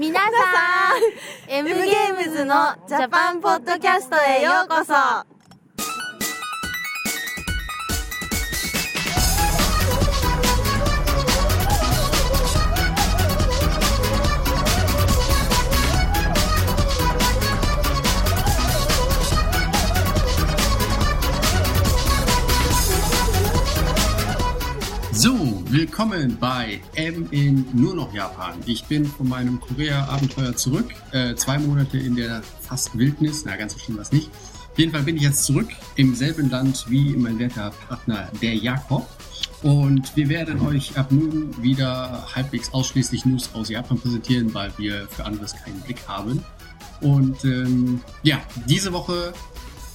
皆さん。M ゲームズのジャパンポッドキャストへようこそ willkommen bei M in nur noch Japan. Ich bin von meinem Korea-Abenteuer zurück. Äh, zwei Monate in der fast Wildnis. Na, ganz so schlimm war es nicht. Auf jeden Fall bin ich jetzt zurück im selben Land wie mein werter Partner, der Jakob. Und wir werden euch ab nun wieder halbwegs ausschließlich News aus Japan präsentieren, weil wir für anderes keinen Blick haben. Und ähm, ja, diese Woche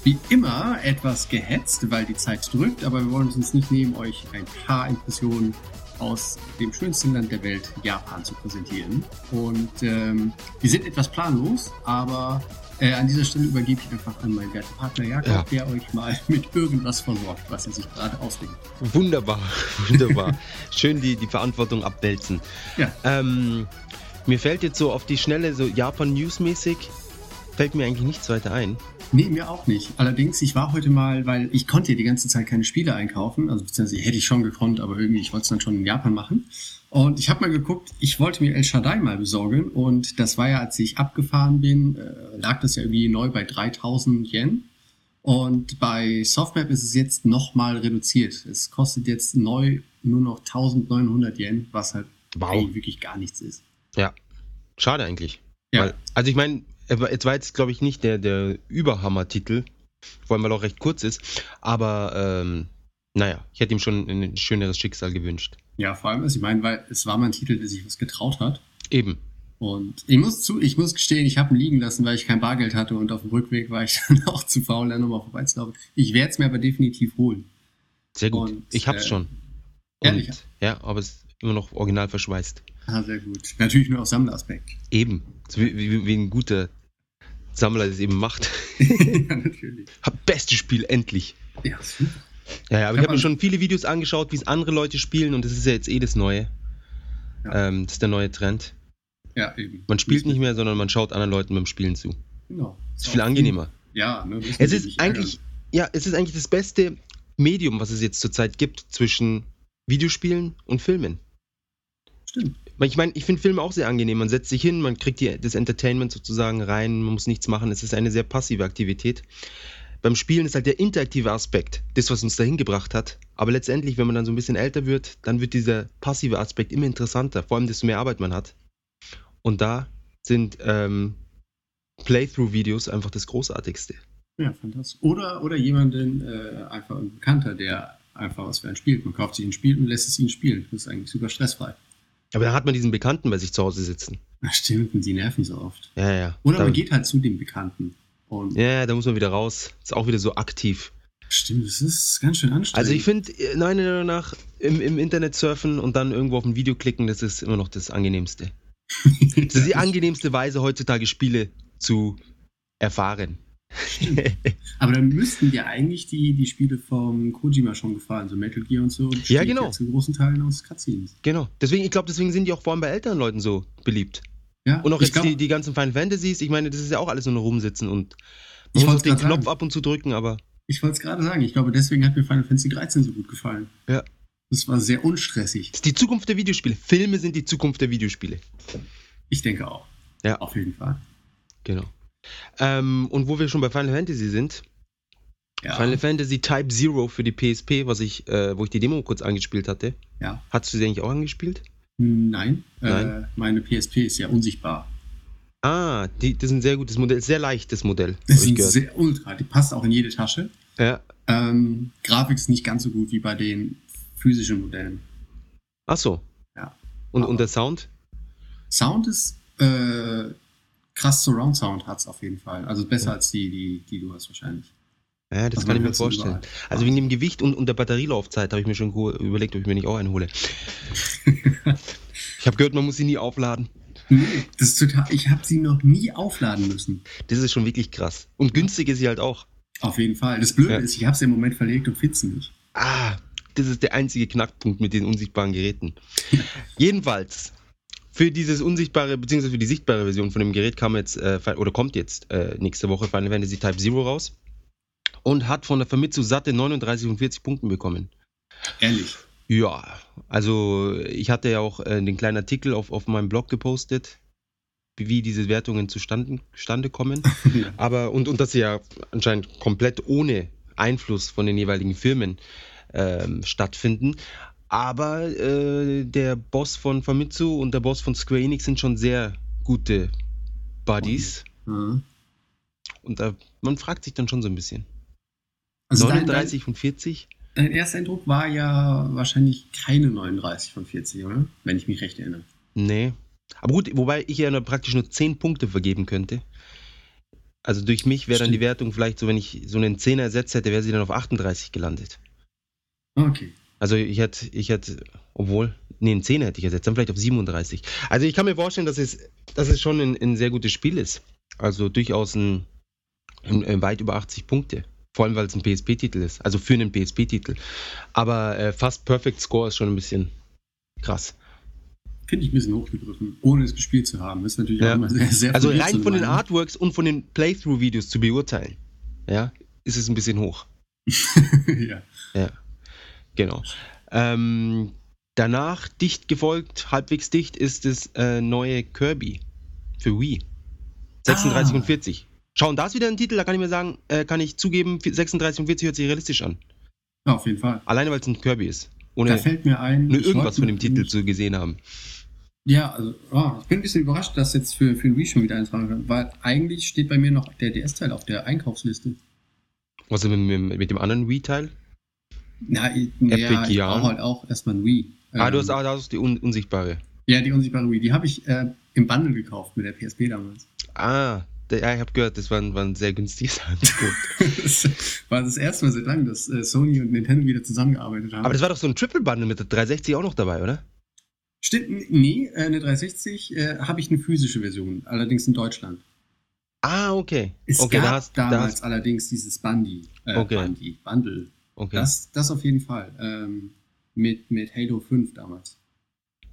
wie immer etwas gehetzt, weil die Zeit drückt, aber wir wollen es uns nicht nehmen, euch ein paar Impressionen aus dem schönsten Land der Welt, Japan, zu präsentieren. Und ähm, wir sind etwas planlos, aber äh, an dieser Stelle übergebe ich einfach an meinen werten Partner Jakob, Ja. der euch mal mit irgendwas versorgt, was er sich gerade ausdenkt. Wunderbar, wunderbar. Schön die, die Verantwortung abwälzen. Ja. Ähm, mir fällt jetzt so auf die Schnelle, so Japan-News-mäßig, fällt mir eigentlich nichts weiter ein. Nee, mir auch nicht. Allerdings, ich war heute mal, weil ich konnte ja die ganze Zeit keine Spiele einkaufen, also beziehungsweise hätte ich schon gekonnt, aber irgendwie, ich wollte es dann schon in Japan machen. Und ich habe mal geguckt, ich wollte mir El Shaddai mal besorgen und das war ja, als ich abgefahren bin, äh, lag das ja irgendwie neu bei 3000 Yen. Und bei Softmap ist es jetzt nochmal reduziert. Es kostet jetzt neu nur noch 1900 Yen, was halt Wow. wirklich gar nichts ist. Ja, schade eigentlich. Ja. Weil, also ich meine, jetzt war jetzt, glaube ich, nicht der, der Überhammer-Titel, vor allem weil er auch recht kurz ist, aber ähm, naja, ich hätte ihm schon ein schöneres Schicksal gewünscht. Ja, vor allem, also ich meine, weil es war mal ein Titel, der sich was getraut hat. Eben. Und ich muss zu, ich muss gestehen, ich habe ihn liegen lassen, weil ich kein Bargeld hatte und auf dem Rückweg war ich dann auch zu faul, da nochmal vorbeizulaufen. Ich werde es mir aber definitiv holen. Sehr gut. Und, ich hab's äh, schon. ehrlich? Und, ja, aber es ist immer noch original verschweißt. Ah, sehr gut. Natürlich nur aus Sammleraspekt. Eben. So wie, wie, wie ein guter Sammler das eben macht. ja, natürlich. Hab bestes Spiel, endlich. Ja, super. Ja, ja, aber Kann ich habe mir schon viele Videos angeschaut, wie es andere Leute spielen und das ist ja jetzt eh das Neue. Ja. Ähm, das ist der neue Trend. Ja, eben. Man spielt nicht mehr, sondern man schaut anderen Leuten beim Spielen zu. Genau. Ist viel angenehmer. Ja, ne, Es ist eigentlich, ja, es ist eigentlich das beste Medium, was es jetzt zurzeit gibt zwischen Videospielen und Filmen. Stimmt. Ich meine, ich finde Filme auch sehr angenehm. Man setzt sich hin, man kriegt die, das Entertainment sozusagen rein, man muss nichts machen. Es ist eine sehr passive Aktivität. Beim Spielen ist halt der interaktive Aspekt, das, was uns dahin gebracht hat. Aber letztendlich, wenn man dann so ein bisschen älter wird, dann wird dieser passive Aspekt immer interessanter, vor allem desto mehr Arbeit man hat. Und da sind ähm, Playthrough-Videos einfach das Großartigste. Ja, fantastisch. Oder, oder jemanden, äh, einfach ein Bekannter, der einfach was für ein spielt. Man kauft sich ein Spiel und lässt es ihn spielen. Das ist eigentlich super stressfrei. Aber dann hat man diesen Bekannten bei sich zu Hause sitzen. Na stimmt, und die nerven so oft. Ja, ja. Oder dann, man geht halt zu dem Bekannten. Und Ja, ja, da muss man wieder raus. Ist auch wieder so aktiv. Stimmt, das ist ganz schön anstrengend. Also ich finde, meiner Meinung nach, im, im Internet surfen und dann irgendwo auf ein Video klicken, das ist immer noch das Angenehmste. Das ist die angenehmste Weise, heutzutage Spiele zu erfahren. Aber dann müssten dir eigentlich die, die Spiele vom Kojima schon gefallen, so Metal Gear und so. besteht Ja, genau. Zu großen Teilen aus Cutscenes. genau. Deswegen, ich glaube, deswegen sind die auch vor allem bei älteren Leuten so beliebt. Ja, Und auch ich jetzt glaub, die, die ganzen Final Fantasies, ich meine, das ist ja auch alles nur rumsitzen und Ich man muss wollt's auf den grad sagen. Knopf ab und zu drücken, aber ich wollte es gerade sagen. Ich glaube, deswegen hat mir Final Fantasy 13 so gut gefallen. Ja. Das war sehr unstressig. das ist die Zukunft der Videospiele. Filme sind die Zukunft der Videospiele. Ich denke auch. Ja. Auf jeden Fall. Genau. Ähm, und wo wir schon bei Final Fantasy sind, Ja. Final Fantasy Type Zero für die PSP, was ich, äh, wo ich die Demo kurz angespielt hatte. ja. Hast du sie eigentlich auch angespielt? Nein. Äh, Nein. meine PSP ist ja unsichtbar. Ah, die, das ist ein sehr gutes Modell, sehr leichtes Modell. Das ist sehr ultra. Die passt auch in jede Tasche. Ja. Ähm, Grafik ist nicht ganz so gut wie bei den physischen Modellen. Ach so. Ja. Und, Aber- und der Sound? Sound ist äh, krass Surround Sound hat's auf jeden Fall. Also besser Ja. als die, die, die du hast wahrscheinlich. Ja, das Also kann ich mir vorstellen. überall. Also wegen dem Gewicht und, und der Batterielaufzeit habe ich mir schon überlegt, ob ich mir nicht auch einen hole. ich habe gehört, man muss sie nie aufladen. Nee, das ist total. Ich habe sie noch nie aufladen müssen. Das ist schon wirklich krass. Und günstig ist sie halt auch. Auf jeden Fall. Das Blöde Ja. ist, ich habe sie im Moment verlegt und finde sie nicht. Ah, das ist der einzige Knackpunkt mit den unsichtbaren Geräten. Jedenfalls, für dieses unsichtbare, beziehungsweise für die sichtbare Version von dem Gerät kam jetzt, äh, oder kommt jetzt äh, nächste Woche Final Fantasy Type Zero raus und hat von der Famitsu satte 39 und 40 Punkten bekommen. Ehrlich. Ja, also ich hatte ja auch äh, den kleinen Artikel auf, auf meinem Blog gepostet, wie, diese Wertungen zustande, zustande kommen. Ja. Aber und, und dass sie ja anscheinend komplett ohne Einfluss von den jeweiligen Firmen ähm, stattfinden. Aber äh, der Boss von Famitsu und der Boss von Square Enix sind schon sehr gute Buddies. Mhm. Und da, man fragt sich dann schon so ein bisschen. Also dein, 39 von 40? dein, dein erster Eindruck war ja wahrscheinlich keine 39 von 40, oder? Wenn ich mich recht erinnere. Nee. Aber gut, wobei ich ja nur praktisch nur 10 Punkte vergeben könnte. Also durch mich wäre dann die. Wertung vielleicht so, wenn ich so einen 10er ersetzt hätte, wäre sie dann auf 38 gelandet. Okay. Also ich hätte, ich hätte, obwohl, nee, einen 10er hätte ich ersetzt, dann vielleicht auf 37. Also ich kann mir vorstellen, dass es, dass es schon ein, ein sehr gutes Spiel ist. Also durchaus ein, ein, ein weit über 80 Punkte. Vor allem, weil es ein PSP-Titel ist. Also für einen PSP-Titel. Aber äh, fast Perfect Score ist schon ein bisschen krass. Finde ich ein bisschen hochgegriffen, ohne es gespielt zu haben. Ist natürlich Ja. auch immer sehr, sehr Also rein von den. Artworks und von den Playthrough-Videos zu beurteilen, ja, ist es ein bisschen hoch. ja. Ja, genau. Ähm, danach dicht gefolgt, halbwegs dicht, ist das äh, neue Kirby für Wii. 36 Ah. und 40. Schauen, da ist wieder ein Titel, da kann ich mir sagen, äh, kann ich zugeben, 36 und 40 hört sich realistisch an. ja, auf jeden Fall. Alleine weil es ein Kirby ist. Da Ohne fällt mir ein. nur irgendwas von dem Titel zu gesehen haben. Ja, also oh, ich bin ein bisschen überrascht, dass jetzt für, für den Wii schon wieder eintragen kann, weil eigentlich steht bei mir noch der DS-Teil auf der Einkaufsliste. Was ist mit, mit, mit dem anderen Wii-Teil? Na, Epic ja, ich brauche halt auch erstmal ein Wii. ah, du Ähm, hast, ah, da hast du die un, unsichtbare. Ja, die unsichtbare Wii. Die habe ich äh, im Bundle gekauft mit der PSP damals. Ah, der, ja, ich habe gehört, das war ein, war ein sehr günstiges Angebot. das war das erste Mal seit langem, dass äh, Sony und Nintendo wieder zusammengearbeitet haben. Aber das war doch so ein Triple Bundle mit der 360 auch noch dabei, oder? Stimmt, nee, äh, eine 360 äh, habe ich eine physische Version, allerdings in Deutschland. Ah, okay. Es okay, gab da hast, da damals hast, allerdings dieses Bundy, äh, Okay. Bundy, Bundle. Okay. Das, das auf jeden Fall. Ähm, mit, mit Halo 5 damals.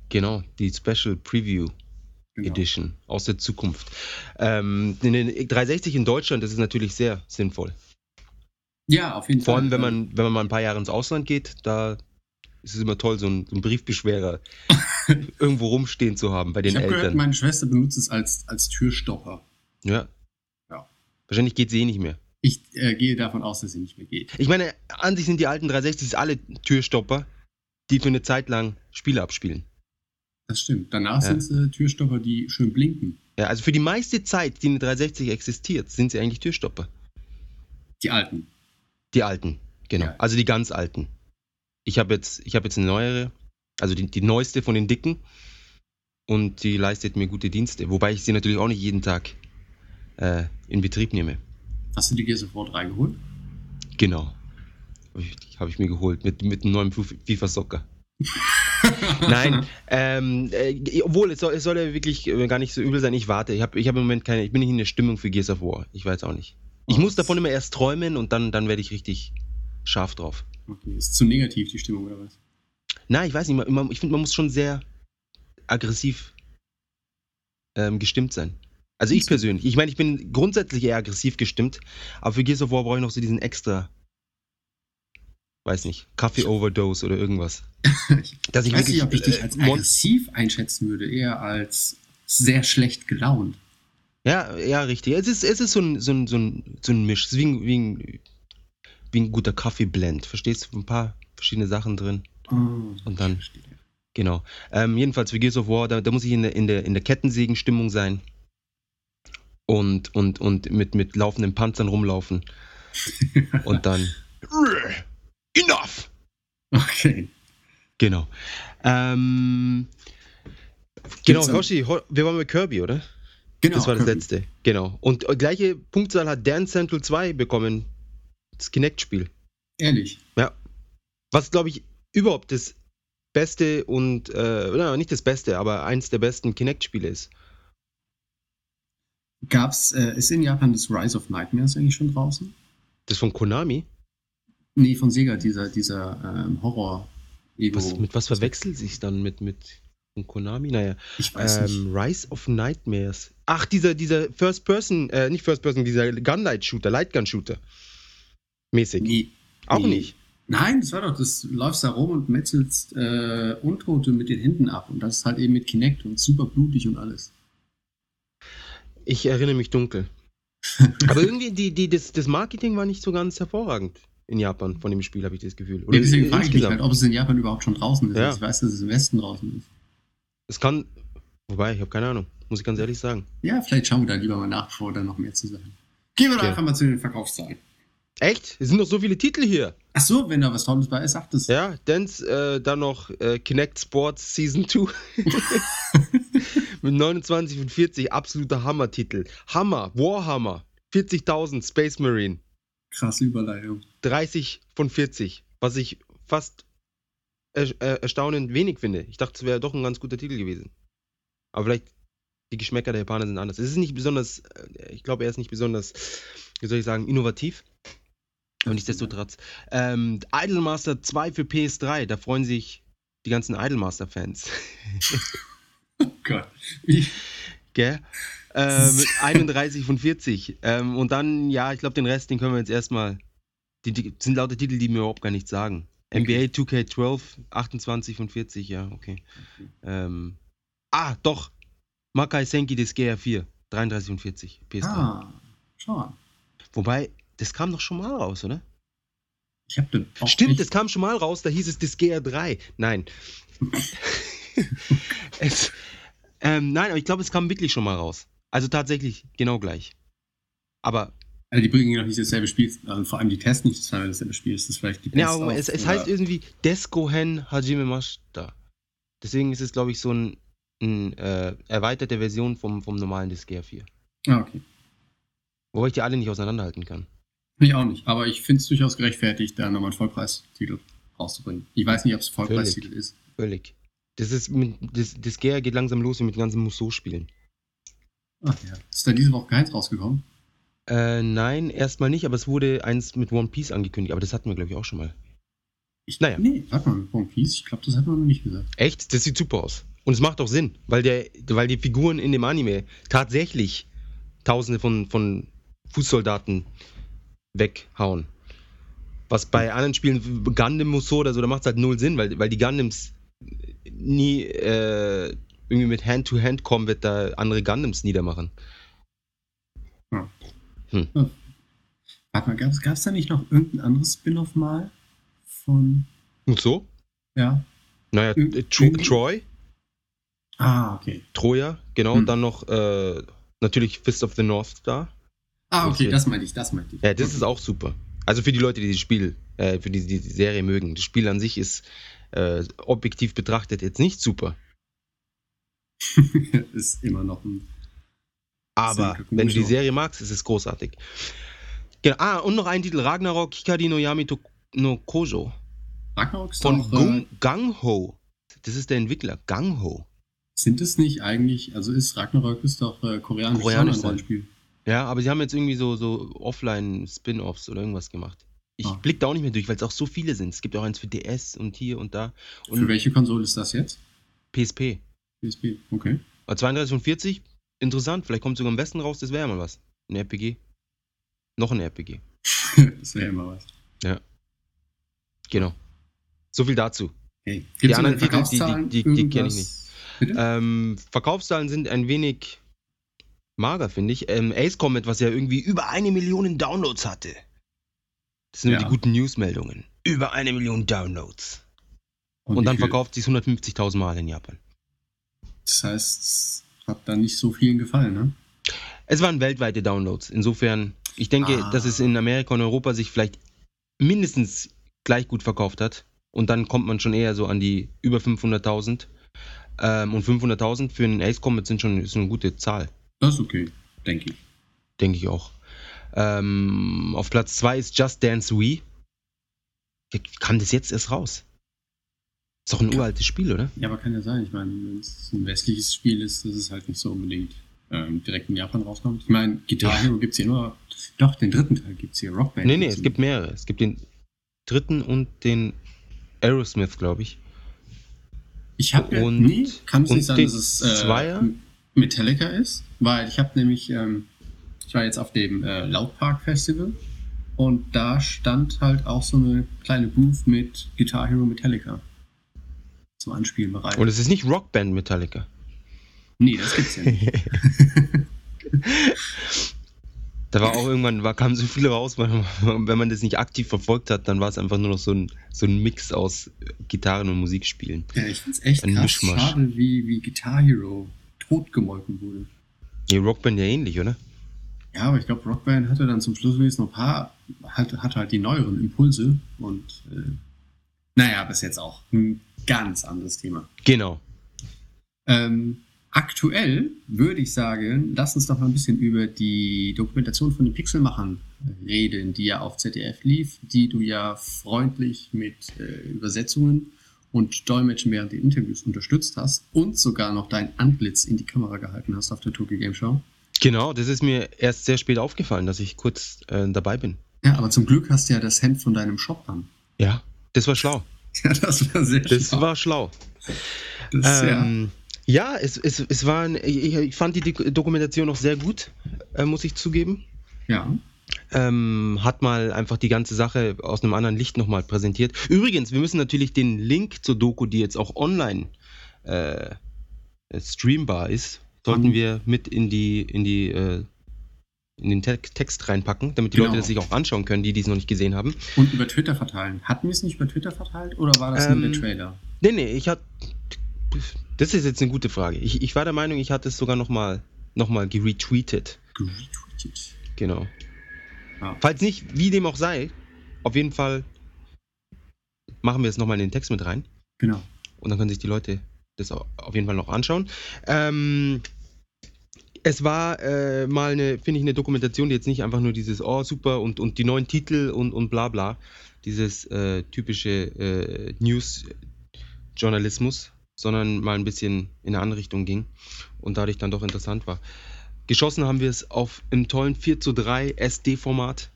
genau, die Special Preview Genau. Edition aus der Zukunft. Ähm, in den 360 in Deutschland, das ist natürlich sehr sinnvoll. Ja, auf jeden Vor Fall. allem, wenn man, wenn man mal ein paar Jahre ins Ausland geht, da ist es immer toll, so einen, so einen Briefbeschwerer irgendwo rumstehen zu haben bei den ich habe gehört, Eltern. meine Schwester benutzt es als, als Türstopper. ja. Ja. Wahrscheinlich geht sie eh nicht mehr. Ich äh, gehe davon aus, dass sie nicht mehr geht. Ich meine, an sich sind die alten 360s alle Türstopper, die für eine Zeit lang Spiele abspielen. Das stimmt. Danach Ja. sind es äh, Türstopper, die schön blinken. Ja, also für die meiste Zeit, die eine 360 existiert, sind sie eigentlich Türstopper. Die alten. Die alten, genau. Ja. Also die ganz alten. Ich habe jetzt, ich habe jetzt eine neuere, also die, die neueste von den dicken. Und die leistet mir gute Dienste. Wobei ich sie natürlich auch nicht jeden Tag äh, in Betrieb nehme. Hast du die Gears of War 3 geholt? Genau. Habe ich, hab ich mir geholt mit, mit einem neuen FIFA Soccer. Nein, ähm, äh, obwohl es soll, es soll ja wirklich äh, gar nicht so übel sein. Ich warte. Ich habe ich hab im Moment keine, ich bin nicht in der Stimmung für Gears of War. Ich weiß auch nicht. Ich Oh, muss davon immer erst träumen und dann, dann werde ich richtig scharf drauf. Okay, ist zu negativ die Stimmung oder was? Nein, ich weiß nicht. Man, ich finde, man muss schon sehr aggressiv ähm, gestimmt sein. Also ich persönlich. Ich meine, ich bin grundsätzlich eher aggressiv gestimmt, aber für Gears of War brauche ich noch so diesen extra, weiß nicht, Kaffee-Overdose oder irgendwas. Dass Ich weiß nicht, ob ich dich äh, als Mon- aggressiv einschätzen würde, eher als sehr schlecht gelaunt. Ja, ja, richtig. Es ist, es ist so ein, so ein, so ein, so ein Misch. Es ist wie ein, wie ein, wie ein guter Kaffeeblend. Verstehst du? Ein paar verschiedene Sachen drin. Oh, Und dann- ich. Genau. Ähm, jedenfalls für Gears of War, da, da muss ich in der, in der, in der Kettensägenstimmung sein. Und, und, und mit, mit laufenden Panzern rumlaufen. Und dann. Enough! Okay. Genau. Ähm, genau, Hoshi, Ho- wir waren bei Kirby, oder? Genau. das war das Kirby. letzte. Genau. Und äh, gleiche Punktzahl hat Dance Central 2 bekommen. Das Kinect-Spiel. Ehrlich. Ja. Was, glaube ich, überhaupt das beste und, äh, na, nicht das beste, aber eins der besten Kinect-Spiele ist. Gab's, äh, ist in Japan das Rise of Nightmares eigentlich schon draußen? Das von Konami? Nee, von Sega, dieser, dieser ähm, Horror. Ego. Was, mit was verwechselt sich dann mit, mit. Von Konami? Naja. Ich weiß nicht. Ähm, Rise of Nightmares. Ach, dieser, dieser First Person, äh, nicht First Person, dieser Gunlight-Shooter, Lightgun-Shooter. Mäßig. Nee. Auch nee. nicht. Nein, das war doch, das läufst da rum und metzelst äh, Untote mit den Händen ab. Und das ist halt eben mit Kinect und super blutig und alles. Ich erinnere mich dunkel. Aber irgendwie, die, die, das, das Marketing war nicht so ganz hervorragend in Japan von dem Spiel, habe ich das Gefühl. Ja, deswegen frage ich mich halt, ob es in Japan überhaupt schon draußen ist. Ja. Ich weiß, dass es im Westen draußen ist. Es kann. Wobei, ich habe keine Ahnung. Muss ich ganz ehrlich sagen. Ja, vielleicht schauen wir da lieber mal nach, bevor da noch mehr zu sagen. Gehen wir doch Ja. einfach mal zu den Verkaufszahlen. Echt? Es sind noch so viele Titel hier. Ach so, wenn da was Tolles bei ist, sagt es. Ja, Dance, äh, dann noch äh, Kinect Sports Season 2. Mit 29 von 40, absoluter Hammer-Titel. Hammer, Warhammer, 40.000, Space Marine, Krasse Überleitung. 30 von 40. Was ich fast er, äh, erstaunend wenig finde. Ich dachte, es wäre doch ein ganz guter Titel gewesen. Aber vielleicht die Geschmäcker der Japaner sind anders. Es ist nicht besonders, äh, ich glaube, er ist nicht besonders, wie soll ich sagen, innovativ. Aber nichtsdestotrotz. Ähm, Idolmaster 2 für PS3, da freuen sich die ganzen Idolmaster-Fans. Oh Gott. Wie, Gell? Äh, mit 31 von 40. Ähm, und dann, ja, ich glaube, den Rest, den können wir jetzt erstmal. Die, die sind lauter Titel, die mir überhaupt gar nichts sagen. NBA 2K12, 28 von 40, ja, okay. Ähm, ah, doch. Makai Senki des GR4, 33 von 40, PS3. ah, schau an. Wobei, das kam doch schon mal raus, oder? Ich hab den Stimmt, das kam schon mal raus, da hieß es das GR3. Nein. es, ähm, nein, aber ich glaube, es kam wirklich schon mal raus. Also tatsächlich genau gleich. Aber, Also die bringen noch nicht dasselbe Spiel, also vor allem die Tests nicht Teil dasselbe Spiel. Ist das vielleicht die ja, Best aber of es, es heißt irgendwie Desko Hen Hajime Mashita. Deswegen ist es, glaube ich, so ein, ein äh, erweiterte Version vom, vom normalen Disc GR4. Ah, okay. Wobei ich die alle nicht auseinanderhalten kann. Ich auch nicht, aber ich finde es durchaus gerechtfertigt, da nochmal einen Vollpreistitel rauszubringen. Ich weiß nicht, ob es ein Vollpreistitel ist. Völlig. Das ist mit, das, das GR geht langsam los mit den ganzen Musso-Spielen. Ach ja. Ist da diese Woche keins rausgekommen? Äh, nein, erstmal nicht, aber es wurde eins mit One Piece angekündigt, aber das hatten wir, glaube ich, auch schon mal. Ich, Naja. Nee, warte mal, mit One Piece, ich glaube, das hat man noch nicht gesagt. Echt? Das sieht super aus. Und es macht auch Sinn, weil, der, weil die Figuren in dem Anime tatsächlich tausende von, von Fußsoldaten weghauen. Was bei anderen Spielen, Gundam Musso oder so, da macht es halt null Sinn, weil, weil die Gundams nie äh, irgendwie mit Hand-to-Hand-Combat da andere Gundams niedermachen. Warte mal, gab es da nicht noch irgendein anderes Spin-off mal von, Musso? ja? Naja, Ir- äh, Tro irgendwie- Troy, Ah, okay. Troja, genau, Hm. und dann noch äh, natürlich Fist of the North Star. Ah, okay, Okay. das meinte ich, das meinte ich. Ja, das okay. ist auch super. Also für die Leute, die das Spiel, äh, für die, die die Serie mögen. Das Spiel an sich ist äh, objektiv betrachtet jetzt nicht super. ist immer noch ein. Aber wenn du die. Serie magst, ist es großartig. Genau. Ah, und noch ein Titel: Ragnarok Hikari no Yami no Kojo. Ragnarok ist Von doch, Gung, äh, Gang Ho. Das ist der Entwickler. Gang Ho. Sind es nicht eigentlich, also ist Ragnarok ist doch äh, koreanisch, Koreanisch Rollenspiel. Ja, aber sie haben jetzt irgendwie so, so Offline-Spin-Offs oder irgendwas gemacht. Ich Ah. blick da auch nicht mehr durch, weil es auch so viele sind. Es gibt auch eins für DS und hier und da. Für Und welche Konsole ist das jetzt? PSP. PSP, okay. Aber 32 von 40, interessant. Vielleicht kommt sogar im Westen raus, das wäre ja mal was. Ein RPG. Noch ein RPG. das wäre immer was. Genau. So viel dazu. Hey, Die anderen Titel, die- Verkaufszahlen die- die- die kenn ich? Bitte? Ähm, Verkaufszahlen sind ein wenig mager, finde ich. Ähm, Ace Combat, was ja irgendwie über eine Million Downloads hatte. Das sind Ja. die guten Newsmeldungen. Über eine Million Downloads. Und, wie dann viel? verkauft sich 150.000 Mal in Japan. Das heißt, es hat dann nicht so vielen gefallen, ne? Es waren weltweite Downloads. Insofern, ich denke, Ah. dass es in Amerika und Europa sich vielleicht mindestens gleich gut verkauft hat. Und dann kommt man schon eher so an die über 500.000. Ähm, und 500.000 für einen Ace Combat sind schon ist eine gute Zahl, Das ist okay, denke ich. denke ich auch. Ähm, auf Platz 2 ist Just Dance Wii. Kam das jetzt erst raus? Ist doch ein uraltes Spiel, oder? Ja, aber kann ja sein. Ich meine, wenn es ein westliches Spiel ist, dass es halt nicht so unbedingt ähm, direkt in Japan rauskommt. Ich meine, Guitar Hero gibt es hier nur. Doch, den dritten Teil gibt es hier. Rockband. Nee, nee, es gibt mehrere. Es gibt den dritten und den Aerosmith, glaube ich. Ich habe ja, nee, kann es nicht sein, dass es äh, Zweier? Metallica ist, weil ich habe nämlich, ähm, ich war jetzt auf dem äh, Lautpark Festival und da stand halt auch so eine kleine Booth mit Guitar Hero Metallica zum Anspielen bereit. Und es ist nicht Rockband Metallica. nee, das gibt's ja nicht. Da war auch irgendwann, war, kamen so viele raus, wenn man, wenn man das nicht aktiv verfolgt hat, dann war es einfach nur noch so ein, so ein Mix aus Gitarren und Musikspielen. ja, ich find's echt Ein krass Mischmasch. schade, wie, wie Guitar Hero totgemolken wurde. Die Rockband ja ähnlich, oder? Ja, aber ich glaube, Rockband hatte dann zum Schluss wenigstens noch ein paar, hatte, hatte halt die neueren Impulse und äh, naja, ist jetzt auch ein ganz anderes Thema. Genau. Ähm, aktuell würde ich sagen, lass uns doch mal ein bisschen über die Dokumentation von den Pixelmachern reden, die ja auf ZDF lief, die du ja freundlich mit äh, Übersetzungen und Dolmetschen während den Interviews unterstützt hast und sogar noch dein Antlitz in die Kamera gehalten hast auf der Tokyo Game Show. Genau, das ist mir erst sehr spät aufgefallen, dass ich kurz äh, dabei bin. Ja, aber zum Glück hast du ja das Hemd von deinem Shop an. Ja, das war schlau. Ja, das war sehr Das schlau. war schlau. Das, ja. Ähm, ja, es, es, es war ein, ich, fand die Dok- Dokumentation auch sehr gut, äh, muss ich zugeben. ja. Ähm, hat mal einfach die ganze Sache aus einem anderen Licht nochmal präsentiert. Übrigens, wir müssen natürlich den Link zur Doku, die jetzt auch online äh, streambar ist, sollten Mhm. wir mit in die, in die, äh, in den Te Text reinpacken, damit die Genau. Leute das sich auch anschauen können, die dies noch nicht gesehen haben. Und über Twitter verteilen. Hatten wir es nicht über Twitter verteilt oder war das Ähm, nur der Trailer? Nee, nee, ich hatte. Das ist jetzt eine gute Frage. Ich, ich war der Meinung, ich hatte es sogar nochmal noch mal geretweetet. Retweetet. Genau. Ja. Falls nicht, wie dem auch sei, auf jeden Fall machen wir es nochmal in den Text mit rein. Genau. Und dann können sich die Leute das au- auf jeden Fall noch anschauen. Ähm, es war äh, mal eine, finde ich, eine Dokumentation, die jetzt nicht einfach nur dieses, oh super und, und die neuen Titel und, und bla bla, dieses äh, typische äh, News-Journalismus, sondern mal ein bisschen in eine andere Richtung ging und dadurch dann doch interessant war. Geschossen haben wir es auf im tollen 4 zu 3 SD-Format.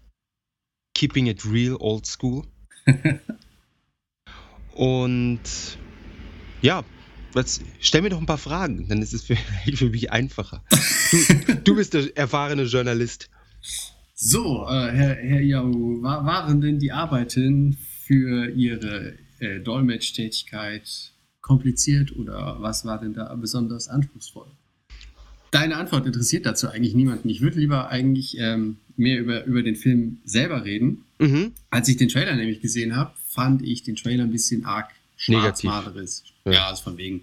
Keeping it real, old school. und ja, jetzt stell mir doch ein paar Fragen, dann ist es für, für mich einfacher. Du, du bist der erfahrene Journalist. So, äh, Herr, Herr Yao, wa waren denn die Arbeiten für Ihre äh, Dolmetschtätigkeit kompliziert oder was war denn da besonders anspruchsvoll? Deine Antwort interessiert dazu eigentlich niemanden. Ich würde lieber eigentlich ähm, mehr über, über den Film selber reden. Mhm. Als ich den Trailer nämlich gesehen habe, fand ich den Trailer ein bisschen arg schwarzmalerisch. Ja. Ja, also von wegen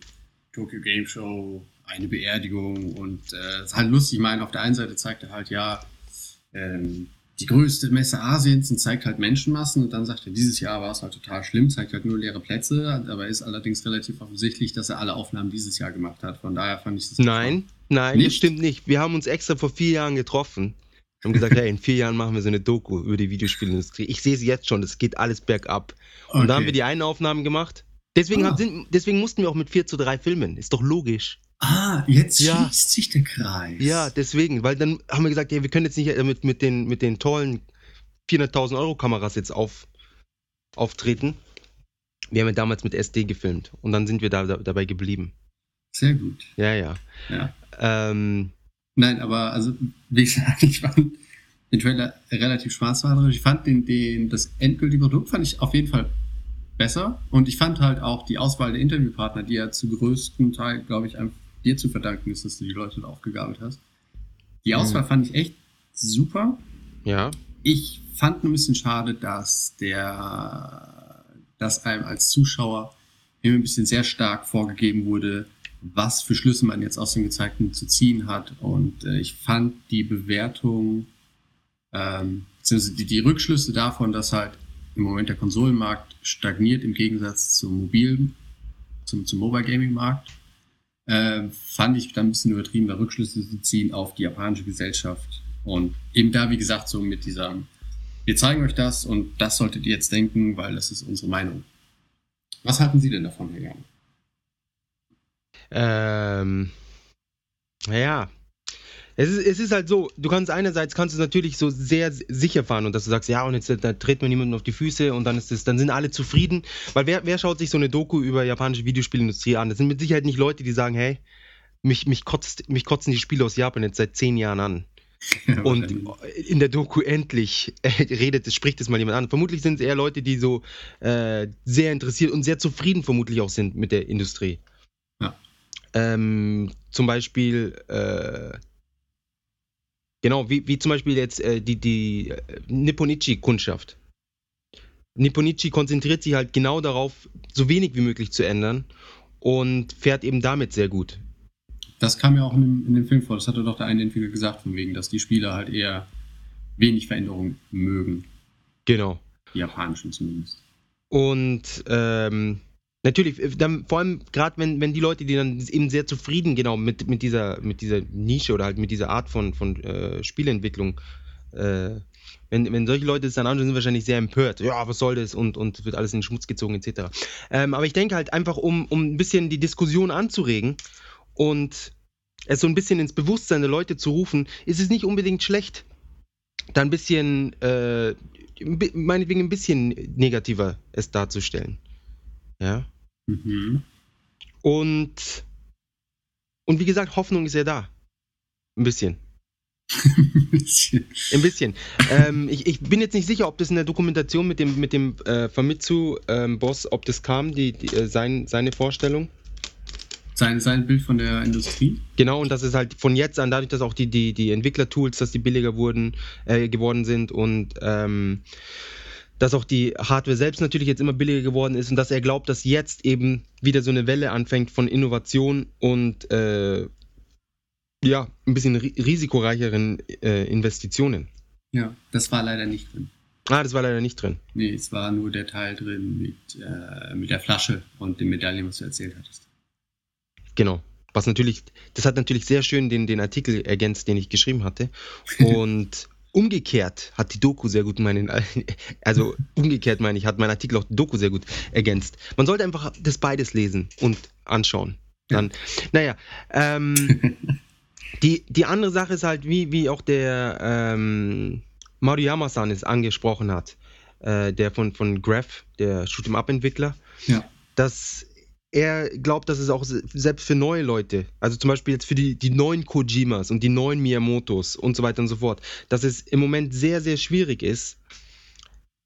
Tokyo Game Show, eine Beerdigung und äh, ist halt lustig. Ich meine, auf der einen Seite zeigt er halt ja ähm, die größte Messe Asiens und zeigt halt Menschenmassen und dann sagt er, dieses Jahr war es halt total schlimm, zeigt halt nur leere Plätze, aber ist allerdings relativ offensichtlich, dass er alle Aufnahmen dieses Jahr gemacht hat. Von daher fand ich das Nein, nein, das Nicht? stimmt nicht. Wir haben uns extra vor vier Jahren getroffen. Haben gesagt, hey, in vier Jahren machen wir so eine Doku über die Videospielindustrie. Ich sehe es jetzt schon, es geht alles bergab. Und da haben Okay. wir die einen Aufnahmen gemacht. Deswegen, Ah. haben, sind, deswegen mussten wir auch mit 4 zu 3 filmen. Ist doch logisch. Ah, jetzt Ja. schließt sich der Kreis. Ja, deswegen, weil dann haben wir gesagt, hey, wir können jetzt nicht äh, mit, mit, den, mit den tollen 400.000 Euro Kameras jetzt auf, auftreten. Wir haben ja damals mit SD gefilmt und dann sind wir da, da dabei geblieben. Sehr gut. Ja, ja. Ja. Ähm, Nein, aber also, wie gesagt, ich fand den Trailer relativ schwarzmalerisch. Ich fand den, den, das endgültige Produkt fand ich auf jeden Fall besser. Und ich fand halt auch die Auswahl der Interviewpartner, die ja zu größten Teil, glaube ich, dir zu verdanken ist, dass du die Leute da aufgegabelt hast. Die Auswahl fand ich echt super. ja. Ich fand ein bisschen schade, dass der, dass einem als Zuschauer immer ein bisschen sehr stark vorgegeben wurde, was für Schlüsse man jetzt aus dem Gezeigten zu ziehen hat. Und äh, ich fand die Bewertung, ähm, beziehungsweise die, die Rückschlüsse davon, dass halt im Moment der Konsolenmarkt stagniert im Gegensatz zum mobilen, zum, zum Mobile Gaming Markt, äh, fand ich dann ein bisschen übertrieben, da Rückschlüsse zu ziehen auf die japanische Gesellschaft. Und eben da, wie gesagt, so mit dieser, wir zeigen euch das und das solltet ihr jetzt denken, weil das ist unsere Meinung. Was halten Sie denn davon, Herr Jan? Ähm, naja, Es ist, es ist halt so, du kannst einerseits kannst du natürlich so sehr sicher fahren und dass du sagst, ja, und jetzt da tritt man niemanden auf die Füße und dann ist es, dann sind alle zufrieden. Weil wer, wer schaut sich so eine Doku über japanische Videospielindustrie an? Das sind mit Sicherheit nicht Leute, die sagen, hey, mich, mich, kotzt, mich kotzen die Spiele aus Japan jetzt seit zehn Jahren an. und in der Doku endlich äh, redet, spricht es mal jemand an. Vermutlich sind es eher Leute, die so äh, sehr interessiert und sehr zufrieden vermutlich auch sind mit der Industrie. Ja. Ähm, zum Beispiel, äh, genau, wie, wie zum Beispiel jetzt äh, die, die äh, Nipponichi-Kundschaft. Nipponichi konzentriert sich halt genau darauf, so wenig wie möglich zu ändern und fährt eben damit sehr gut. Das kam ja auch in dem, in dem Film vor. Das hatte doch der eine Entwickler gesagt, von wegen, dass die Spieler halt eher wenig Veränderungen mögen. Genau. Die japanischen zumindest. Und ähm, natürlich, äh, dann, vor allem gerade wenn, wenn die Leute, die dann eben sehr zufrieden genau mit, mit, dieser, mit dieser Nische oder halt mit dieser Art von, von äh, Spielentwicklung, äh, wenn, wenn solche Leute es dann anschauen, sind wahrscheinlich sehr empört. Ja, was soll das? Und, und wird alles in den Schmutz gezogen, etc. Ähm, aber ich denke halt einfach, um, um ein bisschen die Diskussion anzuregen und es so ein bisschen ins Bewusstsein der Leute zu rufen, ist es nicht unbedingt schlecht, da ein bisschen, äh, meinetwegen ein bisschen negativer es darzustellen. Ja. Mhm. Und, und wie gesagt, Hoffnung ist ja da. Ein bisschen. Ein bisschen. Ein bisschen. ähm, ich, ich bin jetzt nicht sicher, ob das in der Dokumentation mit dem, mit dem äh, Famitsu-Boss, ähm, ob das kam, die, die, äh, sein, seine Vorstellung. Sein, sein Bild von der Industrie? Genau, und das ist halt von jetzt an, dadurch, dass auch die, die, die Entwicklertools, dass die billiger wurden, äh, geworden sind und ähm, dass auch die Hardware selbst natürlich jetzt immer billiger geworden ist und dass er glaubt, dass jetzt eben wieder so eine Welle anfängt von Innovation und äh, ja, ein bisschen risikoreicheren äh, Investitionen. Ja, das war leider nicht drin. Ah, das war leider nicht drin. Nee, es war nur der Teil drin mit, äh, mit der Flasche und den Medaillen, was du erzählt hattest. Genau. Was natürlich, das hat natürlich sehr schön den, den Artikel ergänzt, den ich geschrieben hatte. Und umgekehrt hat die Doku sehr gut meinen, also umgekehrt meine ich, hat mein Artikel auch die Doku sehr gut ergänzt. Man sollte einfach das beides lesen und anschauen. Dann, ja. naja, ähm, die, die andere Sache ist halt, wie, wie auch der ähm, Maruyama-san es angesprochen hat, äh, der von, von Graph, der Shoot'em-Up-Entwickler, ja. dass er glaubt, dass es auch selbst für neue Leute, also zum Beispiel jetzt für die, die neuen Kojimas und die neuen Miyamotos und so weiter und so fort, dass es im Moment sehr, sehr schwierig ist,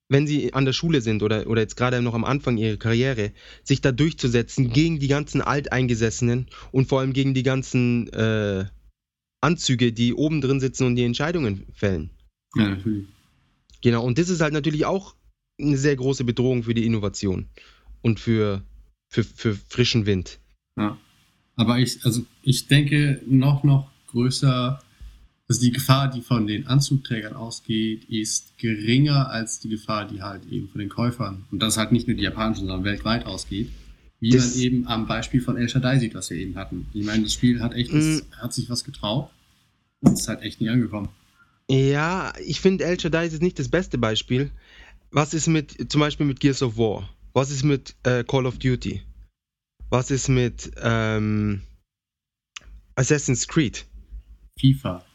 wenn sie an der Schule sind oder, oder jetzt gerade noch am Anfang ihrer Karriere, sich da durchzusetzen gegen die ganzen Alteingesessenen und vor allem gegen die ganzen äh, Anzüge, die oben drin sitzen und die Entscheidungen fällen. Ja, natürlich. Genau, und das ist halt natürlich auch eine sehr große Bedrohung für die Innovation und für für, für frischen Wind. Ja. Aber ich, also ich denke, noch, noch größer, also die Gefahr, die von den Anzugträgern ausgeht, ist geringer als die Gefahr, die halt eben von den Käufern, und das halt nicht nur die japanischen, sondern weltweit ausgeht. Wie das man eben am Beispiel von El Shaddai sieht, was wir eben hatten. Ich meine, das Spiel hat echt, mm. hat sich was getraut und ist halt echt nie angekommen. Ja, ich finde El Shaddai ist nicht das beste Beispiel. Was ist mit, zum Beispiel mit Gears of War? Was ist mit äh, Call of Duty? Was ist mit ähm, Assassin's Creed? FIFA.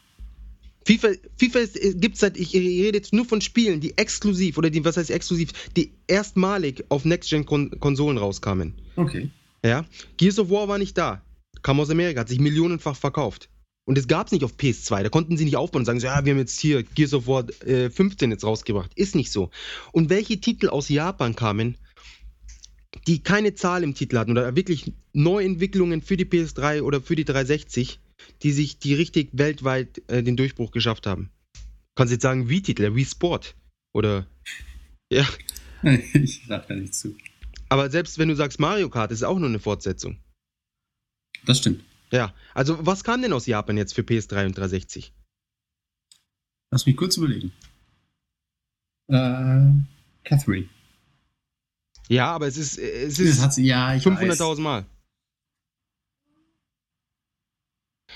FIFA, FIFA gibt es seit, ich rede jetzt nur von Spielen, die exklusiv, oder die, was heißt exklusiv, die erstmalig auf Next-Gen-Konsolen rauskamen. Okay. Ja. Gears of War war nicht da. Kam aus Amerika, hat sich millionenfach verkauft. Und es gab es nicht auf PS2. Da konnten sie nicht aufbauen und sagen, so, ja, wir haben jetzt hier Gears of War äh, 15 jetzt rausgebracht. Ist nicht so. Und welche Titel aus Japan kamen, die keine Zahl im Titel hatten oder wirklich Neuentwicklungen für die PS3 oder für die 360, die sich die richtig weltweit äh, den Durchbruch geschafft haben. Kannst du jetzt sagen, wie Titel, wie Sport oder ja. Ich sag da nicht zu. Aber selbst wenn du sagst Mario Kart, ist es auch nur eine Fortsetzung. Das stimmt. Ja, also was kam denn aus Japan jetzt für PS3 und 360? Lass mich kurz überlegen. Äh, Catherine. Ja, aber es ist, es ist ja, 500.000 Mal.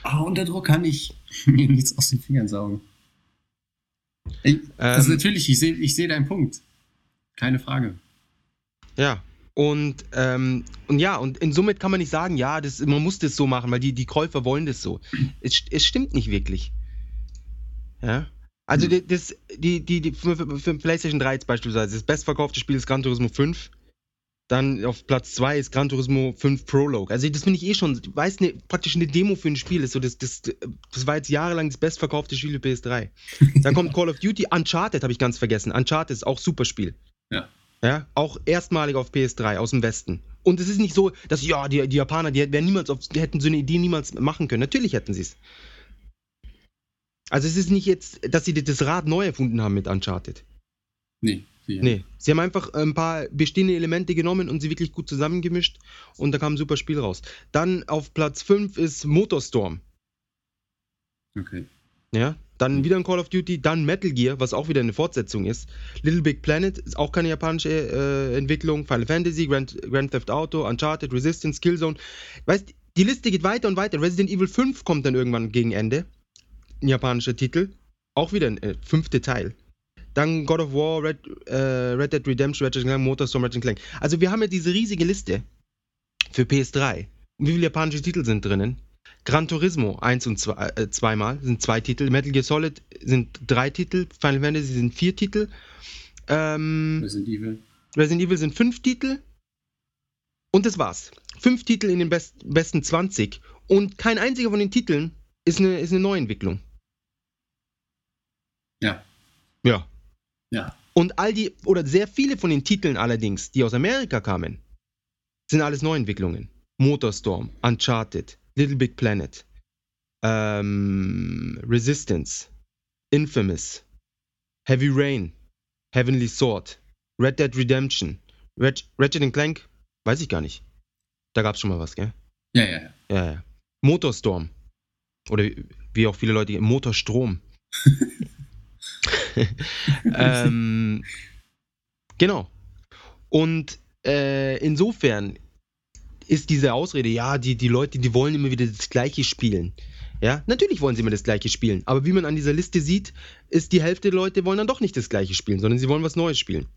Oh, unter Druck kann ich mir nichts aus den Fingern saugen. Ich, ähm, also natürlich, ich sehe ich seh deinen Punkt. Keine Frage. Ja, Und, ähm, und ja, und in somit kann man nicht sagen, ja, das, man muss das so machen, weil die, die Käufer wollen das so. Es, es stimmt nicht wirklich. Ja. Also Hm. das, die, die, die, für, für für PlayStation 3 jetzt beispielsweise, das bestverkaufte Spiel ist Gran Turismo 5. Dann auf Platz 2 ist Gran Turismo 5 Prologue. Also das finde ich eh schon, weiß ne, praktisch eine Demo für ein Spiel. Ist so das, das, das war jetzt jahrelang das bestverkaufte Spiel für PS3. Dann kommt Call of Duty, Uncharted habe ich ganz vergessen. Uncharted ist auch super Spiel. Ja. Ja, auch erstmalig auf PS3 aus dem Westen. Und es ist nicht so, dass ja, die, die Japaner, die, wären niemals auf, die hätten so eine Idee niemals machen können. Natürlich hätten sie es. Also es ist nicht jetzt, dass sie das Rad neu erfunden haben mit Uncharted. Nee, sicher. Nee, sie haben einfach ein paar bestehende Elemente genommen und sie wirklich gut zusammengemischt und da kam ein super Spiel raus. Dann auf Platz 5 ist Motorstorm. Okay. Ja, dann wieder ein Call of Duty, dann Metal Gear, was auch wieder eine Fortsetzung ist. Little Big Planet ist auch keine japanische äh, Entwicklung. Final Fantasy, Grand, Grand Theft Auto, Uncharted, Resistance, Killzone. Weißt, die Liste geht weiter und weiter. Resident Evil 5 kommt dann irgendwann gegen Ende. Ein japanischer Titel. Auch wieder ein äh, fünfte Teil. Dann God of War, Red, äh, Red Dead Redemption, Ratchet Clank, Motorstorm, Ratchet Clank. Also wir haben ja diese riesige Liste für PS3. Und wie viele japanische Titel sind drinnen? Gran Turismo 1 und 2 äh, zweimal sind zwei Titel. Metal Gear Solid sind drei Titel. Final Fantasy sind vier Titel. Ähm, Resident Evil. Resident Evil sind fünf Titel. Und das war's. Fünf Titel in den best, besten 20. Und kein einziger von den Titeln ist eine, ist eine Neuentwicklung. Ja. Ja. Ja. Und all die, oder sehr viele von den Titeln allerdings, die aus Amerika kamen, sind alles Neuentwicklungen. Motorstorm, Uncharted, Little Big Planet, ähm, Resistance, Infamous, Heavy Rain, Heavenly Sword, Red Dead Redemption, Red, Ratchet Clank, weiß ich gar nicht. Da gab's schon mal was, gell? Ja, ja, ja. Ja, ja. Motorstorm. Oder wie- wie auch viele Leute, Motorstrom. ähm, genau. Und äh, insofern ist diese Ausrede, ja, die, die Leute, die wollen immer wieder das Gleiche spielen. Ja, natürlich wollen sie immer das Gleiche spielen. Aber wie man an dieser Liste sieht, ist die Hälfte der Leute wollen dann doch nicht das Gleiche spielen, sondern sie wollen was Neues spielen.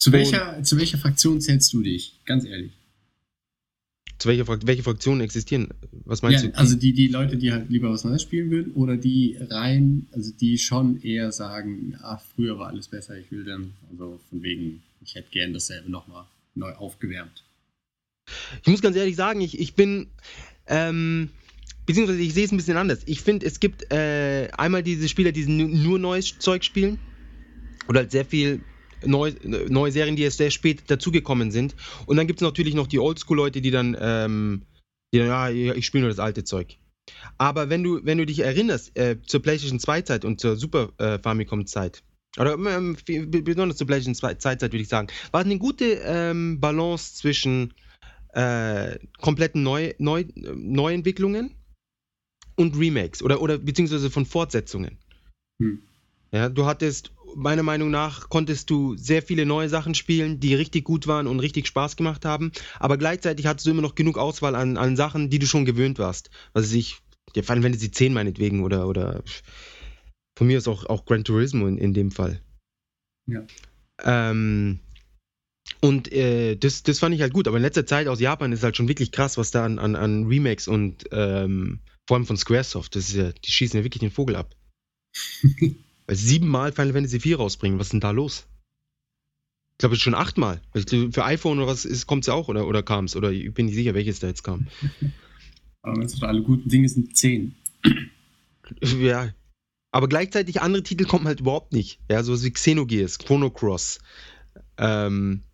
Zu welcher, zu welcher Fraktion zählst du dich? Ganz ehrlich. Zu welcher Frakt welche Fraktionen existieren? Was meinst Ja, du? also die, die Leute, die halt lieber was Neues spielen würden oder die rein, also die schon eher sagen, ach, früher war alles besser, ich will dann, also von wegen, ich hätte gern dasselbe nochmal neu aufgewärmt. Ich muss ganz ehrlich sagen, ich, ich bin, ähm, beziehungsweise ich sehe es ein bisschen anders. Ich finde, es gibt äh, einmal diese Spieler, die nu- nur neues Zeug spielen oder halt sehr viel neu, neue Serien, die erst sehr spät dazugekommen sind. Und dann gibt es natürlich noch die Oldschool-Leute, die dann, ähm, die dann, ja, ich spiele nur das alte Zeug. Aber wenn du, wenn du dich erinnerst, äh, zur PlayStation 2-Zeit und zur Super äh, Famicom-Zeit, oder ähm, besonders zur PlayStation 2-Zeit würde ich sagen, war eine gute ähm, Balance zwischen äh, kompletten Neu, Neu, Neuentwicklungen und Remakes oder, oder beziehungsweise von Fortsetzungen. Hm. Ja, du hattest, meiner Meinung nach, konntest du sehr viele neue Sachen spielen, die richtig gut waren und richtig Spaß gemacht haben, aber gleichzeitig hattest du immer noch genug Auswahl an, an Sachen, die du schon gewöhnt warst. Was weiß ich, der Final Fantasy 10 meinetwegen oder, oder von mir ist auch, auch Gran Turismo in, in dem Fall. Ja. Ähm, und äh, das, das fand ich halt gut, aber in letzter Zeit aus Japan ist halt schon wirklich krass, was da an, an, an Remakes und ähm, vor allem von Squaresoft, das ist ja, die schießen ja wirklich den Vogel ab. Weil sie siebenmal Final Fantasy 4 rausbringen, was ist denn da los? Ich glaube, es ist schon achtmal. Glaub, Für iPhone oder was kommt es ja auch oder, oder kam es? Oder ich bin nicht sicher, welches da jetzt kam. Aber wenn es alle guten Dinge sind, zehn. Ja. Aber gleichzeitig andere Titel kommen halt überhaupt nicht. Ja, sowas wie Xenogears, Chrono Cross. Ähm,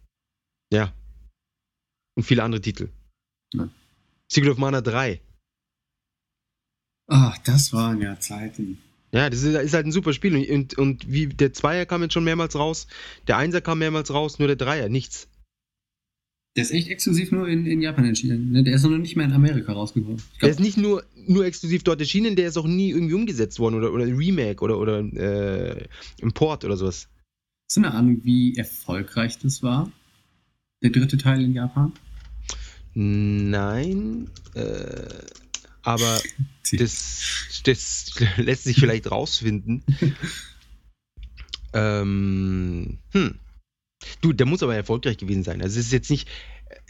ja. Und viele andere Titel. Ja. Secret of Mana 3. Ach, das waren ja Zeiten. Ja, das ist, halt ein super Spiel. Und, und, wie der Zweier kam jetzt schon mehrmals raus, der Einser kam mehrmals raus, nur der Dreier, nichts. Der ist echt exklusiv nur in, in Japan erschienen. ne? Der ist noch nicht mehr in Amerika rausgekommen. Der ist nicht nur, nur exklusiv dort erschienen, der ist auch nie irgendwie umgesetzt worden oder, oder ein Remake oder, oder äh, Import oder sowas. hast du eine Ahnung, wie erfolgreich das war? Der dritte Teil in Japan? Nein, äh, aber das, das lässt sich vielleicht rausfinden. ähm, hm. Du, der muss aber erfolgreich gewesen sein. Also es ist jetzt nicht.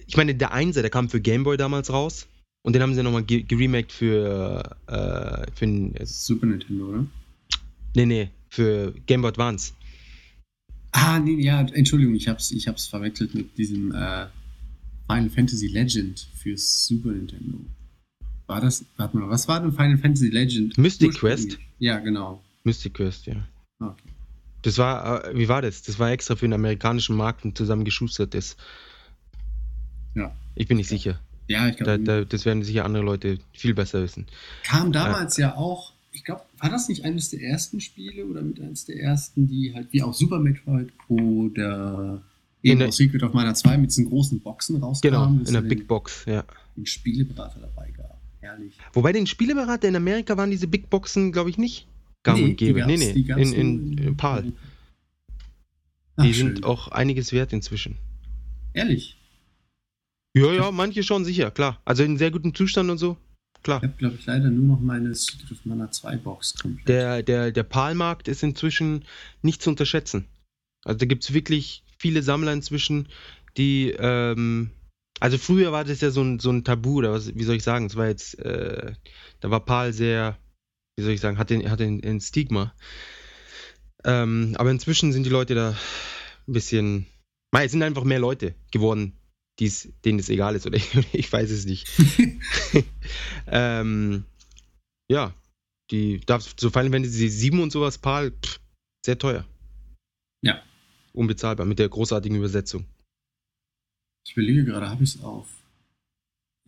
Ich meine, der Einser, der kam für Game Boy damals raus. Und den haben sie nochmal geremaked für, äh, für ein, Super Nintendo, oder? Nee, nee, für Game Boy Advance. Ah, nee, ja, Entschuldigung, ich hab's, ich hab's verwechselt mit diesem äh, Final Fantasy Legend für Super Nintendo. War das, warte mal, was war denn Final Fantasy Legend? Mystic Quest? Ja, genau. Mystic Quest, ja. Okay. Das war, äh, wie war das? Das war extra für den amerikanischen Markt und zusammengeschustertes. Ja. Ich bin nicht sicher. Ja, ich Da, glaube, da, das werden sicher andere Leute viel besser wissen. kam damals ja auch, ich glaube, war das nicht eines der ersten Spiele oder mit eines der ersten, die halt wie auch Super Metroid oder eben der- Secret of Mana 2 mit diesen großen Boxen rauskamen. Genau, in der Big Box, ja. den Spieleberater dabei gab. Herrlich. Wobei den Spieleberater in Amerika waren diese Big Boxen, glaube ich, nicht gang und die gäbe. Nee, nee, in, in, in PAL. Ach, Die schön. sind auch einiges wert inzwischen. Ehrlich. Ja, ja, manche schon sicher, klar. Also in sehr gutem Zustand und so, klar. Ich habe, glaube ich, leider nur noch meine Secret Mana 2 Box komplett. Der, der, der PAL-Markt ist inzwischen nicht zu unterschätzen. Also da gibt es wirklich viele Sammler inzwischen, die, ähm, also früher war das ja so ein, so ein Tabu, oder was, wie soll ich sagen, es war jetzt, äh, da war PAL sehr, wie soll ich sagen, hatte, hatte ein, ein Stigma. Ähm, aber inzwischen sind die Leute da ein bisschen, mei, es sind einfach mehr Leute geworden, die's, denen es egal ist, oder ich, ich weiß es nicht. ähm, ja, die darf so Final Fantasy 7 und sowas, pff, sehr teuer. Ja. Unbezahlbar mit der großartigen Übersetzung. Ich überlege gerade, habe ich es auf.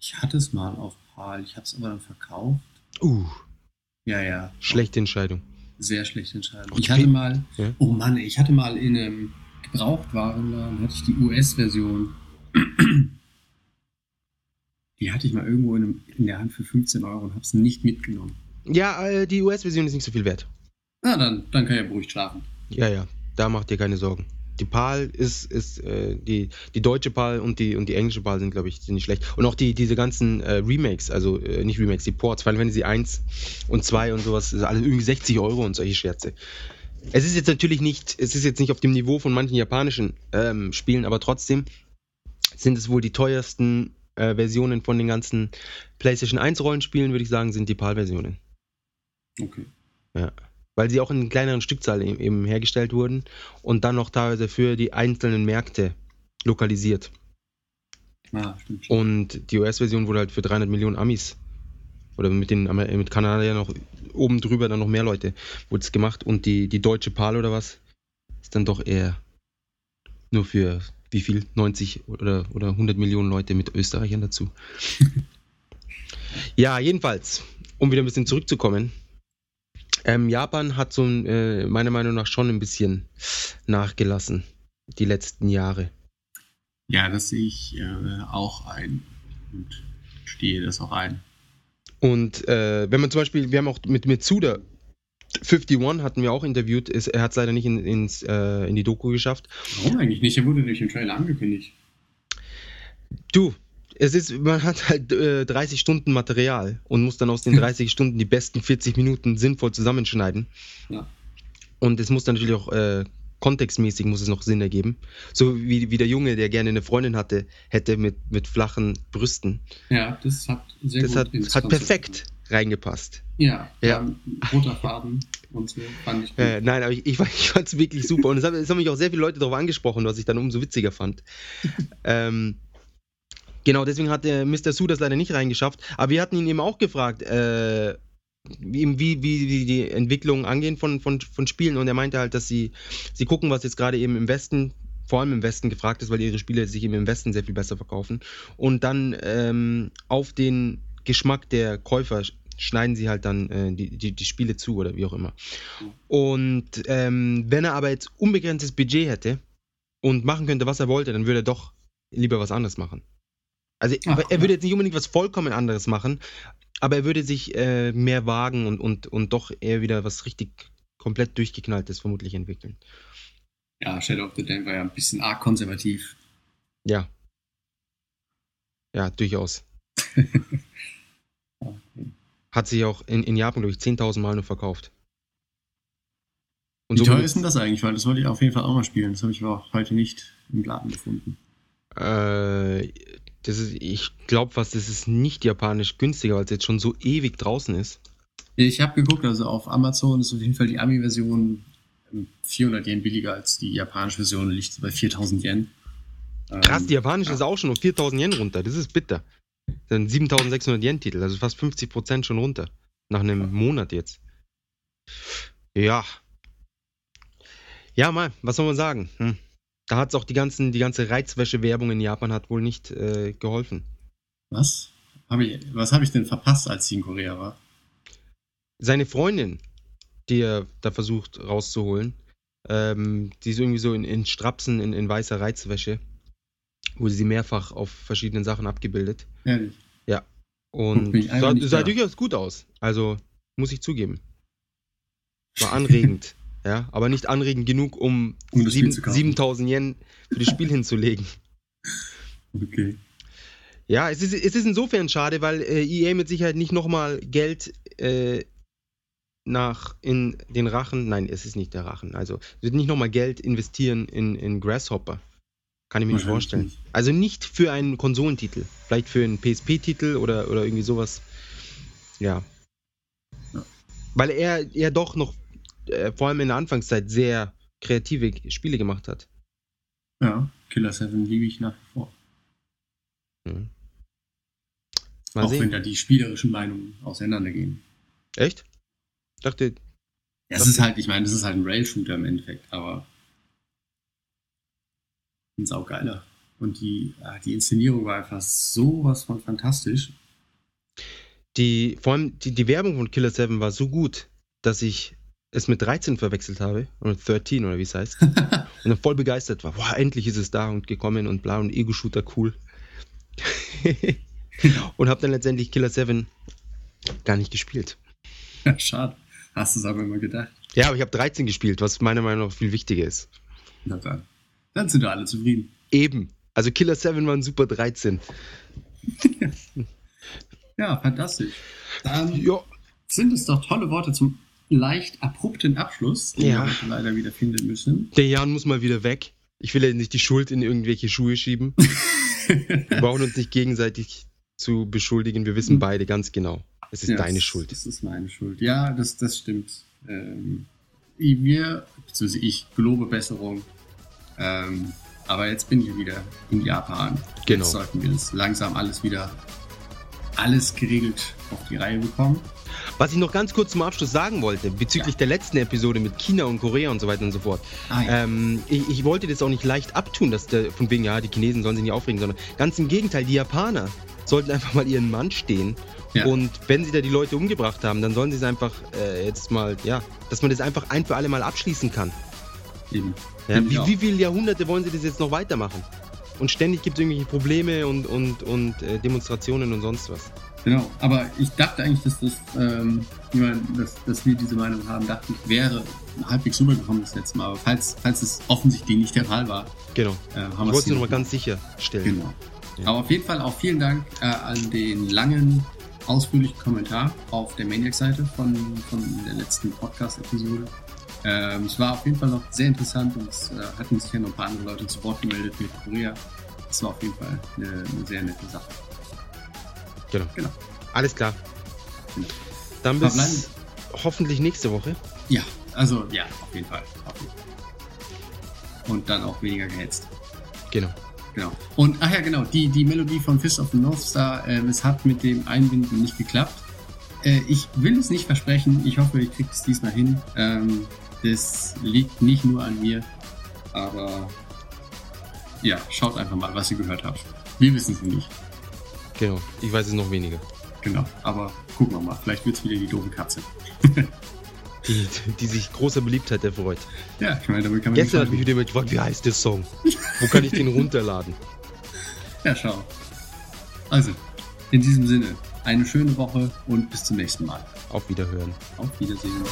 Ich hatte es mal auf PAL, ich habe es aber dann verkauft. Uh, Ja, ja. schlechte Entscheidung. Sehr schlechte Entscheidung. Ich hatte mal, Ja. oh Mann, ich hatte mal in einem Gebrauchtwarenladen, hatte ich die US-Version. Die hatte ich mal irgendwo in, einem, in der Hand für 15 Euro und habe es nicht mitgenommen. Ja, äh, die US-Version ist nicht so viel wert. Na, dann, dann kann ich ja beruhigt schlafen. Ja, ja, da macht ihr keine Sorgen. Die PAL ist, ist äh, die, die deutsche PAL und die, und die englische PAL sind, glaube ich, sind nicht schlecht. Und auch die, diese ganzen äh, Remakes, also äh, nicht Remakes, die Ports, Final Fantasy 1 und 2 und sowas, ist alles irgendwie 60 Euro und solche Scherze. Es ist jetzt natürlich nicht, es ist jetzt nicht auf dem Niveau von manchen japanischen ähm, Spielen, aber trotzdem sind es wohl die teuersten äh, Versionen von den ganzen PlayStation 1 Rollenspielen, würde ich sagen, sind die PAL-Versionen. Okay. Weil sie auch in kleineren Stückzahl eben, eben hergestellt wurden und dann noch teilweise für die einzelnen Märkte lokalisiert. Ah, stimmt. Und die US-Version wurde halt für 300 Millionen Amis oder mit den mit Kanada ja noch oben drüber dann noch mehr Leute wurde es gemacht und die, die deutsche PAL oder was ist dann doch eher nur für wie viel 90 oder, oder 100 Millionen Leute mit Österreichern dazu. ja, jedenfalls, um wieder ein bisschen zurückzukommen. Ähm, Japan hat so äh, meiner Meinung nach schon ein bisschen nachgelassen die letzten Jahre. Ja, das sehe ich äh, auch ein und stehe das auch ein. Und äh, wenn man zum Beispiel, wir haben auch mit Mitsuda 51 hatten wir auch interviewt, ist, er hat es leider nicht in, ins, äh, in die Doku geschafft. Warum eigentlich nicht? Er wurde durch den Trailer angekündigt. Du, es ist, man hat halt äh, 30 Stunden Material und muss dann aus den 30 Stunden die besten 40 Minuten sinnvoll zusammenschneiden. Ja. Und es muss dann natürlich auch äh, kontextmäßig muss es noch Sinn ergeben. So wie, wie der Junge, der gerne eine Freundin hatte, hätte mit, mit flachen Brüsten. Ja, das hat sehr Das gut hat, ins hat Konzept perfekt reingepasst. Ja, Ja. ja. roter Faden und so fand ich gut. Äh, nein, aber ich, ich, fand- ich fand es wirklich super. Und es haben, es haben mich auch sehr viele Leute darauf angesprochen, was ich dann umso witziger fand. ähm, genau, deswegen hat der Mr. Sue das leider nicht reingeschafft. Aber wir hatten ihn eben auch gefragt, äh, wie, wie, wie die Entwicklung angehen von, von, von Spielen. Und er meinte halt, dass sie, sie gucken, was jetzt gerade eben im Westen, vor allem im Westen gefragt ist, weil ihre Spiele sich eben im Westen sehr viel besser verkaufen. Und dann ähm, auf den Geschmack der Käufer sch- schneiden sie halt dann äh, die, die, die Spiele zu oder wie auch immer. Und ähm, wenn er aber jetzt unbegrenztes Budget hätte und machen könnte, was er wollte, dann würde er doch lieber was anderes machen. Also Ach, er würde jetzt nicht unbedingt was vollkommen anderes machen, aber er würde sich äh, mehr wagen und, und, und doch eher wieder was richtig komplett durchgeknalltes vermutlich entwickeln. Ja, Shadow of the Dam war ja ein bisschen arg konservativ. Ja. Ja, durchaus. Okay. Hat sich auch in, in Japan, glaube ich, 10.000 Mal nur verkauft. Und Wie so teuer ist denn das eigentlich? Weil das wollte ich auf jeden Fall auch mal spielen. Das habe ich aber auch heute nicht im Laden gefunden. Äh, das ist, ich glaube was, das ist nicht japanisch günstiger, weil es jetzt schon so ewig draußen ist. Ich habe geguckt, also auf Amazon ist auf jeden Fall die Ami-Version ähm, 400 Yen billiger als die japanische Version, liegt bei 4000 Yen. Ähm, Krass, die japanische ja. ist auch schon um 4000 Yen runter. Das ist bitter. Das sind 7600 Yen Titel, also fast 50 Prozent schon runter. Nach einem Monat jetzt. Ja. Ja, mal, was soll man sagen? Hm. Da hat es auch die, ganzen, die ganze Reizwäsche-Werbung in Japan hat wohl nicht äh, geholfen. Was? Hab ich, was habe ich denn verpasst, als ich in Korea war? Seine Freundin, die er da versucht rauszuholen, ähm, die ist irgendwie so in, in Strapsen, in, in weißer Reizwäsche, wurde sie mehrfach auf verschiedenen Sachen abgebildet. Ehrlich. Und ich einfach sah, sah durchaus gut aus. Also, muss ich zugeben. War anregend. ja, aber nicht anregend genug, um, Um das Spiel sieben- zu kaufen. 7000 Yen für das Spiel hinzulegen. Okay. Ja, es ist, es ist insofern schade, weil äh, EA mit Sicherheit nicht nochmal Geld äh, nach in den Rachen, nein, es ist nicht der Rachen, also wird nicht nochmal Geld investieren in, in Grasshopper. Kann ich mir nicht vorstellen. nicht. Also nicht für einen Konsolentitel. Vielleicht für einen PSP-Titel oder, oder irgendwie sowas. Ja. Ja. Weil er, er doch noch, äh, vor allem in der Anfangszeit, sehr kreative Spiele gemacht hat. Ja, Killer 7 liebe ich nach wie vor. Mhm. Auch wenn sehen. da die spielerischen Meinungen auseinandergehen. Echt? Ich dachte, Ja, es ist halt, ich meine, das ist halt ein Rail-Shooter im Endeffekt, aber ein saugeiler. Und die, die Inszenierung war einfach sowas von fantastisch. die, vor allem die, die Werbung von Killer 7 war so gut, dass ich es mit 13 verwechselt habe. Oder 13 oder wie es heißt. und dann voll begeistert war. Boah, endlich ist es da und gekommen und bla und Ego-Shooter cool. und habe dann letztendlich Killer 7 gar nicht gespielt. Ja, Schade. Hast du es aber immer gedacht. Ja, aber ich habe 13 gespielt, was meiner Meinung nach viel wichtiger ist. Na dann. Dann sind wir alle zufrieden. Eben. Also Killer 7 war ein super 13. Ja, fantastisch. Dann Ja. sind es doch tolle Worte zum leicht abrupten Abschluss, den Ja. wir leider wieder finden müssen. Der Jan muss mal wieder weg. Ich will ja nicht die Schuld in irgendwelche Schuhe schieben. Wir brauchen uns nicht gegenseitig zu beschuldigen. Wir wissen beide ganz genau. Es ist Ja, deine Schuld. Das ist meine Schuld. Ja, das, das stimmt. Ähm, wir, beziehungsweise ich, gelobe Besserung. Ähm, aber jetzt bin ich wieder in Japan. Genau. Jetzt sollten wir das langsam alles wieder, alles geregelt auf die Reihe bekommen. Was ich noch ganz kurz zum Abschluss sagen wollte, bezüglich der letzten Episode mit China und Korea und so weiter und so fort. Ah, ja. Ähm, ich, ich wollte das auch nicht leicht abtun, dass der, von wegen, ja, die Chinesen sollen sich nicht aufregen, sondern ganz im Gegenteil, die Japaner sollten einfach mal ihren Mann stehen. Ja. Und wenn sie da die Leute umgebracht haben, dann sollen sie es einfach äh, jetzt mal, ja, dass man das einfach ein für alle Mal abschließen kann. Eben. Ja, wie, wie viele Jahrhunderte wollen sie das jetzt noch weitermachen? Und ständig gibt es irgendwelche Probleme und, und, und äh, Demonstrationen und sonst was. Genau, aber ich dachte eigentlich, dass das, ähm, ich meine, dass, dass wir diese Meinung haben, dachte ich, wäre halbwegs rübergekommen das letzte Mal. Aber falls, falls es offensichtlich nicht der Fall war, Genau. äh, haben Ich wir es es hier nur mal noch ganz sicher stellen. Genau. Ja. Aber auf jeden Fall auch vielen Dank äh, an den langen, ausführlichen Kommentar auf der Maniac-Seite von, von der letzten Podcast-Episode. Ähm, es war auf jeden Fall noch sehr interessant und es äh, hatten sich ja noch ein paar andere Leute zu Wort gemeldet mit Korea. Das war auf jeden Fall eine, eine sehr nette Sache. Genau. Genau. Alles klar. Genau. Dann bis Verbleiben. hoffentlich nächste Woche. Ja, also ja, auf jeden Fall. Auf jeden Fall. Und dann auch weniger gehetzt. Genau. Genau. Und, ach ja, genau, die, die Melodie von Fist of the North Star, ähm, es hat mit dem Einbinden nicht geklappt. Äh, ich will es nicht versprechen, ich hoffe, ich kriege es diesmal hin. Ähm, das liegt nicht nur an mir, aber ja, schaut einfach mal, was ihr gehört habt. Wir wissen es nicht, Genau. Ich weiß es noch weniger. genau, aber gucken wir mal, vielleicht wird es wieder die doofe Katze. Die, die sich großer Beliebtheit erfreut. Ja, ich meine, damit kann man Gestern hat mich wieder gefragt, wie heißt der Song? Wo kann ich den runterladen? Ja, schau. Also, in diesem Sinne, eine schöne Woche und bis zum nächsten Mal. Auf Wiederhören. Auf Wiedersehen.